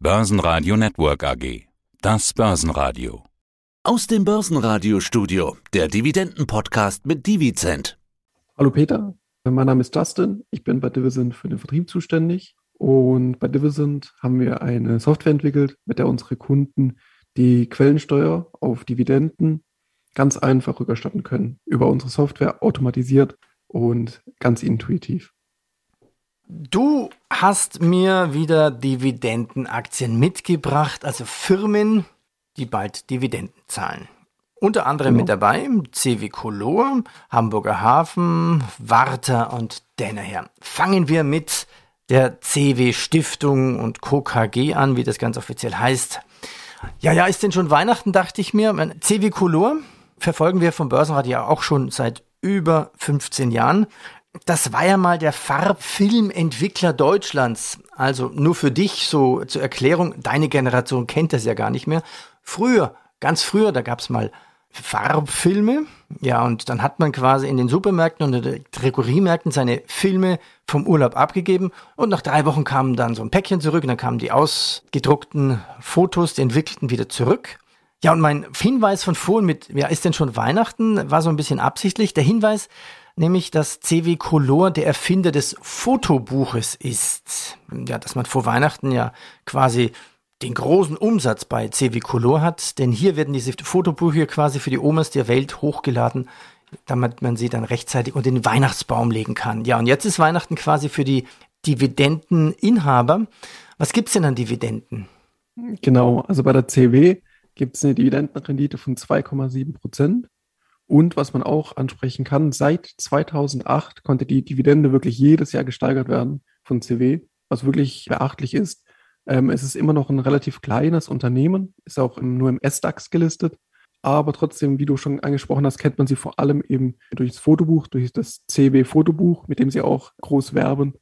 Börsenradio Network AG. Das Börsenradio. Aus dem Börsenradio-Studio, der Dividenden-Podcast mit Divizent. Hallo Peter, mein Name ist Justin. Ich bin bei Divisent für den Vertrieb zuständig. Und bei Divisent haben wir eine Software entwickelt, mit der unsere Kunden die Quellensteuer auf Dividenden ganz einfach rückerstatten können. Über unsere Software automatisiert und ganz intuitiv. Du hast mir wieder Dividendenaktien mitgebracht, also Firmen, die bald Dividenden zahlen. Unter anderem genau. mit dabei CW Color, Hamburger Hafen, Warta und Danaher. Fangen wir mit der CW Stiftung und Co. KG an, wie das ganz offiziell heißt. Ja, ja, ist denn schon Weihnachten, dachte ich mir. CW Color verfolgen wir vom Börsenradio auch schon seit über 15 Jahren das war ja mal der Farbfilmentwickler Deutschlands. Also nur für dich so zur Erklärung, deine Generation kennt das ja gar nicht mehr. Früher, ganz früher, da gab's mal Farbfilme. Ja, und dann hat man quasi in den Supermärkten und in den Drogeriemärkten seine Filme vom Urlaub abgegeben. Und nach drei Wochen kamen dann so ein Päckchen zurück und dann kamen die ausgedruckten Fotos, die entwickelten wieder zurück. Ja, und mein Hinweis von vorhin mit, ja, ist denn schon Weihnachten, war so ein bisschen absichtlich. Der Hinweis, nämlich dass CW Color der Erfinder des Fotobuches ist. Ja, dass man vor Weihnachten ja quasi den großen Umsatz bei CW Color hat, denn hier werden diese Fotobücher quasi für die Omas der Welt hochgeladen, damit man sie dann rechtzeitig unter den Weihnachtsbaum legen kann. Ja, und jetzt ist Weihnachten quasi für die Dividendeninhaber. Was gibt's denn an Dividenden? Genau, also bei der CW gibt es eine Dividendenrendite von 2,7 Prozent. Und was man auch ansprechen kann, seit 2008 konnte die Dividende wirklich jedes Jahr gesteigert werden von CW, was wirklich beachtlich ist. Ähm, es ist immer noch ein relativ kleines Unternehmen, ist auch im, nur im S-DAX gelistet, aber trotzdem, wie du schon angesprochen hast, kennt man sie vor allem eben durch das Fotobuch, durch das CW-Fotobuch, mit dem sie auch groß werben.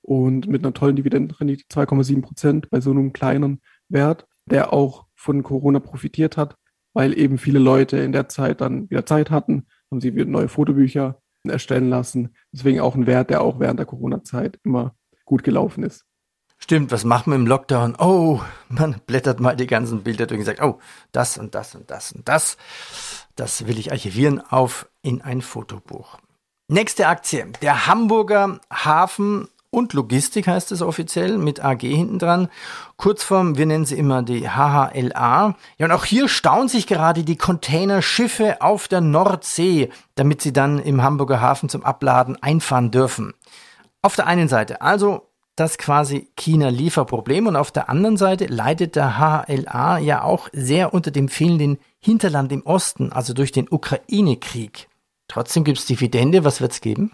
Und mit einer tollen Dividendenrendite 2,7 Prozent bei so einem kleinen Wert, der auch von Corona profitiert hat weil eben viele Leute in der Zeit dann wieder Zeit hatten, haben sie wieder neue Fotobücher erstellen lassen. Deswegen auch ein Wert, der auch während der Corona-Zeit immer gut gelaufen ist. Stimmt, was macht man im Lockdown? Oh, man blättert mal die ganzen Bilder durch und sagt, oh, das und das und das und das. Das will ich archivieren auf in ein Fotobuch. Nächste Aktie. Der Hamburger Hafen und Logistik heißt es offiziell mit AG hinten dran. Kurzform, wir nennen sie immer die HHLA. Ja, und auch hier staunen sich gerade die Containerschiffe auf der Nordsee, damit sie dann im Hamburger Hafen zum Abladen einfahren dürfen. Auf der einen Seite also das quasi China-Lieferproblem und auf der anderen Seite leidet der HHLA ja auch sehr unter dem fehlenden Hinterland im Osten, also durch den Ukraine-Krieg. Trotzdem gibt es Dividende, was wird es geben?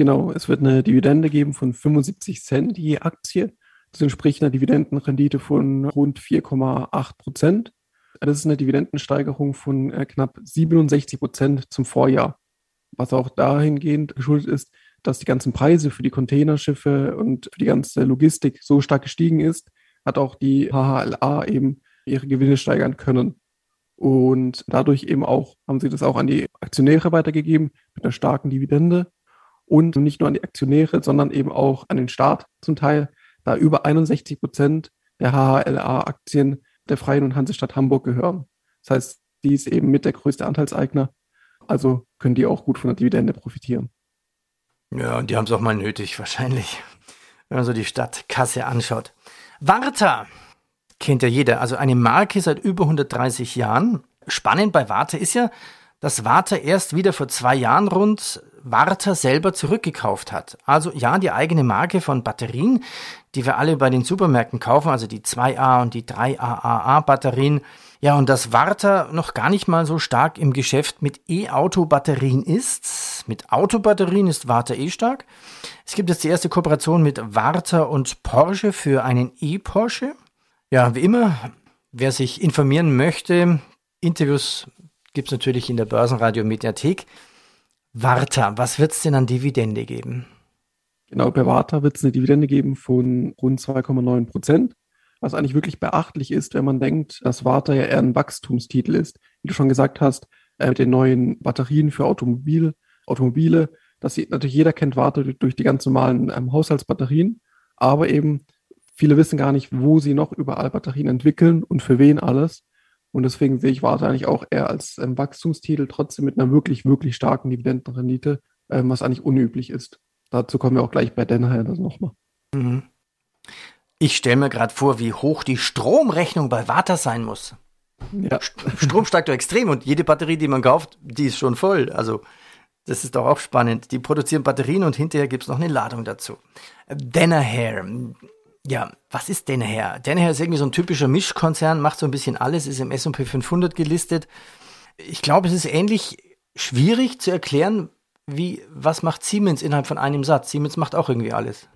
Genau, es wird eine Dividende geben von 75 Cent je Aktie. Das entspricht einer Dividendenrendite von rund 4,8 Prozent. Das ist eine Dividendensteigerung von äh, knapp 67 Prozent zum Vorjahr, was auch dahingehend geschuldet ist, dass die ganzen Preise für die Containerschiffe und für die ganze Logistik so stark gestiegen ist, hat auch die HHLA eben ihre Gewinne steigern können. Und dadurch eben auch haben sie das auch an die Aktionäre weitergegeben mit einer starken Dividende und nicht nur an die Aktionäre, sondern eben auch an den Staat zum Teil, da über 61 Prozent der HHLA-Aktien der Freien und Hansestadt Hamburg gehören. Das heißt, die ist eben mit der größte Anteilseigner, also können die auch gut von der Dividende profitieren. Ja, und die haben es auch mal nötig, wahrscheinlich, wenn man so die Stadtkasse anschaut. Warta kennt ja jeder, also eine Marke seit über 130 Jahren. Spannend bei Warta ist ja, dass Warta erst wieder vor zwei Jahren rund Warta selber zurückgekauft hat. Also ja, die eigene Marke von Batterien, die wir alle bei den Supermärkten kaufen, also die 2A und die 3AAA Batterien. Ja, und dass Warta noch gar nicht mal so stark im Geschäft mit E-Auto-Batterien ist. Mit Autobatterien ist Warta eh stark. Es gibt jetzt die erste Kooperation mit Warta und Porsche für einen E-Porsche. Ja, wie immer, wer sich informieren möchte, Interviews gibt es natürlich in der Börsenradio Mediathek. Warta, was wird es denn an Dividende geben? Genau, bei Warta wird es eine Dividende geben von rund 2,9 Prozent, was eigentlich wirklich beachtlich ist, wenn man denkt, dass Warta ja eher ein Wachstumstitel ist. Wie du schon gesagt hast, äh, mit den neuen Batterien für Automobil, Automobile, dass sie, natürlich jeder kennt Warta durch die ganz normalen ähm, Haushaltsbatterien, aber eben viele wissen gar nicht, wo sie noch überall Batterien entwickeln und für wen alles. Und deswegen sehe ich Warte eigentlich auch eher als ähm, Wachstumstitel, trotzdem mit einer wirklich, wirklich starken Dividendenrendite, ähm, was eigentlich unüblich ist. Dazu kommen wir auch gleich bei Denner das nochmal. Mhm. Ich stelle mir gerade vor, wie hoch die Stromrechnung bei Warta sein muss. Ja. Strom steigt doch extrem und jede Batterie, die man kauft, die ist schon voll. Also das ist doch auch spannend. Die produzieren Batterien und hinterher gibt es noch eine Ladung dazu. Danaher. Ja, was ist Danaher? Danaher ist irgendwie so ein typischer Mischkonzern, macht so ein bisschen alles, ist im S&P 500 gelistet. Ich glaube, es ist ähnlich schwierig zu erklären, wie, was macht Siemens innerhalb von einem Satz? Siemens macht auch irgendwie alles.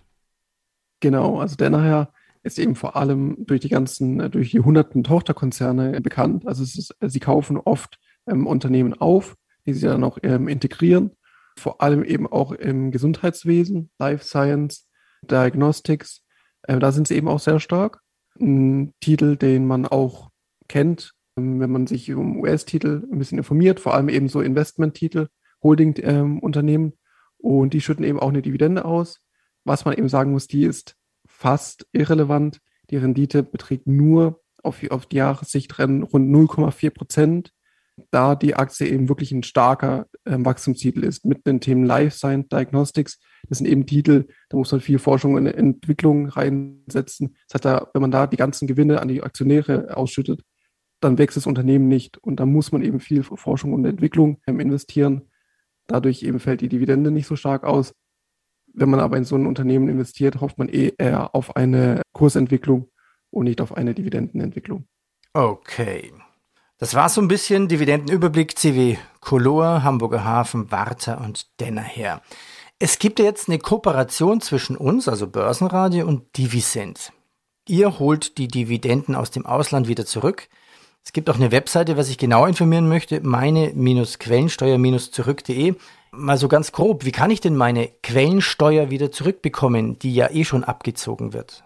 Genau, also Danaher ist eben vor allem durch die ganzen, durch die hunderten Tochterkonzerne bekannt. Also ist, sie kaufen oft ähm, Unternehmen auf, die sie dann auch ähm, integrieren. Vor allem eben auch im Gesundheitswesen, Life Science, Diagnostics. Äh, da sind sie eben auch sehr stark. Ein Titel, den man auch kennt, ähm, wenn man sich um US-Titel ein bisschen informiert, vor allem eben so Investment-Titel, Holding-Unternehmen. Ähm, und die schütten eben auch eine Dividende aus. Was man eben sagen muss, die ist fast irrelevant. Die Rendite beträgt nur auf, auf die Jahressicht rund 0,4 Prozent da die Aktie eben wirklich ein starker äh, Wachstumstitel ist mit den Themen Life Science Diagnostics. Das sind eben Titel, da muss man viel Forschung und Entwicklung reinsetzen. Das heißt, da, wenn man da die ganzen Gewinne an die Aktionäre ausschüttet, dann wächst das Unternehmen nicht. Und da muss man eben viel Forschung und Entwicklung ähm, investieren. Dadurch eben fällt die Dividende nicht so stark aus. Wenn man aber in so ein Unternehmen investiert, hofft man eh eher auf eine Kursentwicklung und nicht auf eine Dividendenentwicklung. Okay. Das war so ein bisschen Dividendenüberblick CW Color, Hamburger Hafen, Warta und Dennerher. Es gibt jetzt eine Kooperation zwischen uns, also Börsenradio und Divisent. Ihr holt die Dividenden aus dem Ausland wieder zurück. Es gibt auch eine Webseite, wer sich genau informieren möchte, meine-quellensteuer-zurück.de. Mal so ganz grob, wie kann ich denn meine Quellensteuer wieder zurückbekommen, die ja eh schon abgezogen wird?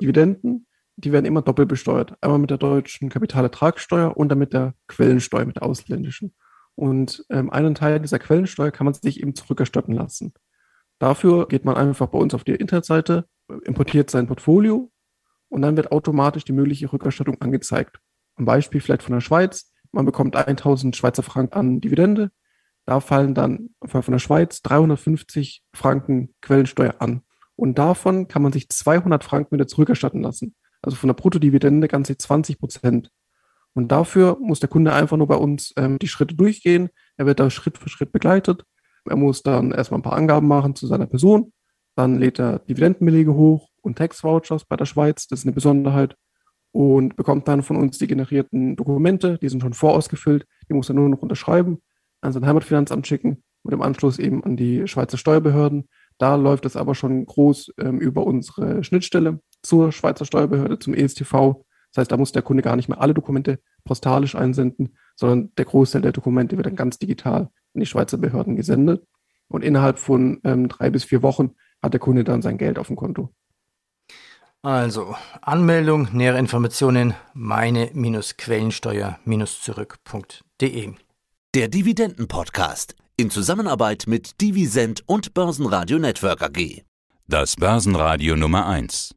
Dividenden die werden immer doppelt besteuert. Einmal mit der deutschen Kapitalertragssteuer und dann mit der Quellensteuer, mit der ausländischen. Und ähm, einen Teil dieser Quellensteuer kann man sich eben zurückerstatten lassen. Dafür geht man einfach bei uns auf die Internetseite, importiert sein Portfolio und dann wird automatisch die mögliche Rückerstattung angezeigt. Ein Beispiel vielleicht von der Schweiz. Man bekommt 1000 Schweizer Franken an Dividende. Da fallen dann von der Schweiz 350 Franken Quellensteuer an. Und davon kann man sich 200 Franken wieder zurückerstatten lassen also von der Bruttodividende ganze 20 Prozent. Und dafür muss der Kunde einfach nur bei uns ähm, die Schritte durchgehen. Er wird da Schritt für Schritt begleitet. Er muss dann erstmal ein paar Angaben machen zu seiner Person. Dann lädt er Dividendenbelege hoch und Tax-Vouchers bei der Schweiz. Das ist eine Besonderheit. Und bekommt dann von uns die generierten Dokumente. Die sind schon vorausgefüllt. Die muss er nur noch unterschreiben, an sein Heimatfinanzamt schicken und im Anschluss eben an die Schweizer Steuerbehörden. Da läuft es aber schon groß ähm, über unsere Schnittstelle zur Schweizer Steuerbehörde, zum ESTV. Das heißt, da muss der Kunde gar nicht mehr alle Dokumente postalisch einsenden, sondern der Großteil der Dokumente wird dann ganz digital in die Schweizer Behörden gesendet. Und innerhalb von ähm, drei bis vier Wochen hat der Kunde dann sein Geld auf dem Konto. Also, Anmeldung, nähere Informationen, meine-quellensteuer-zurück.de. Der Dividenden-Podcast in Zusammenarbeit mit Divisent und Börsenradio Network AG. Das Börsenradio Nummer 1.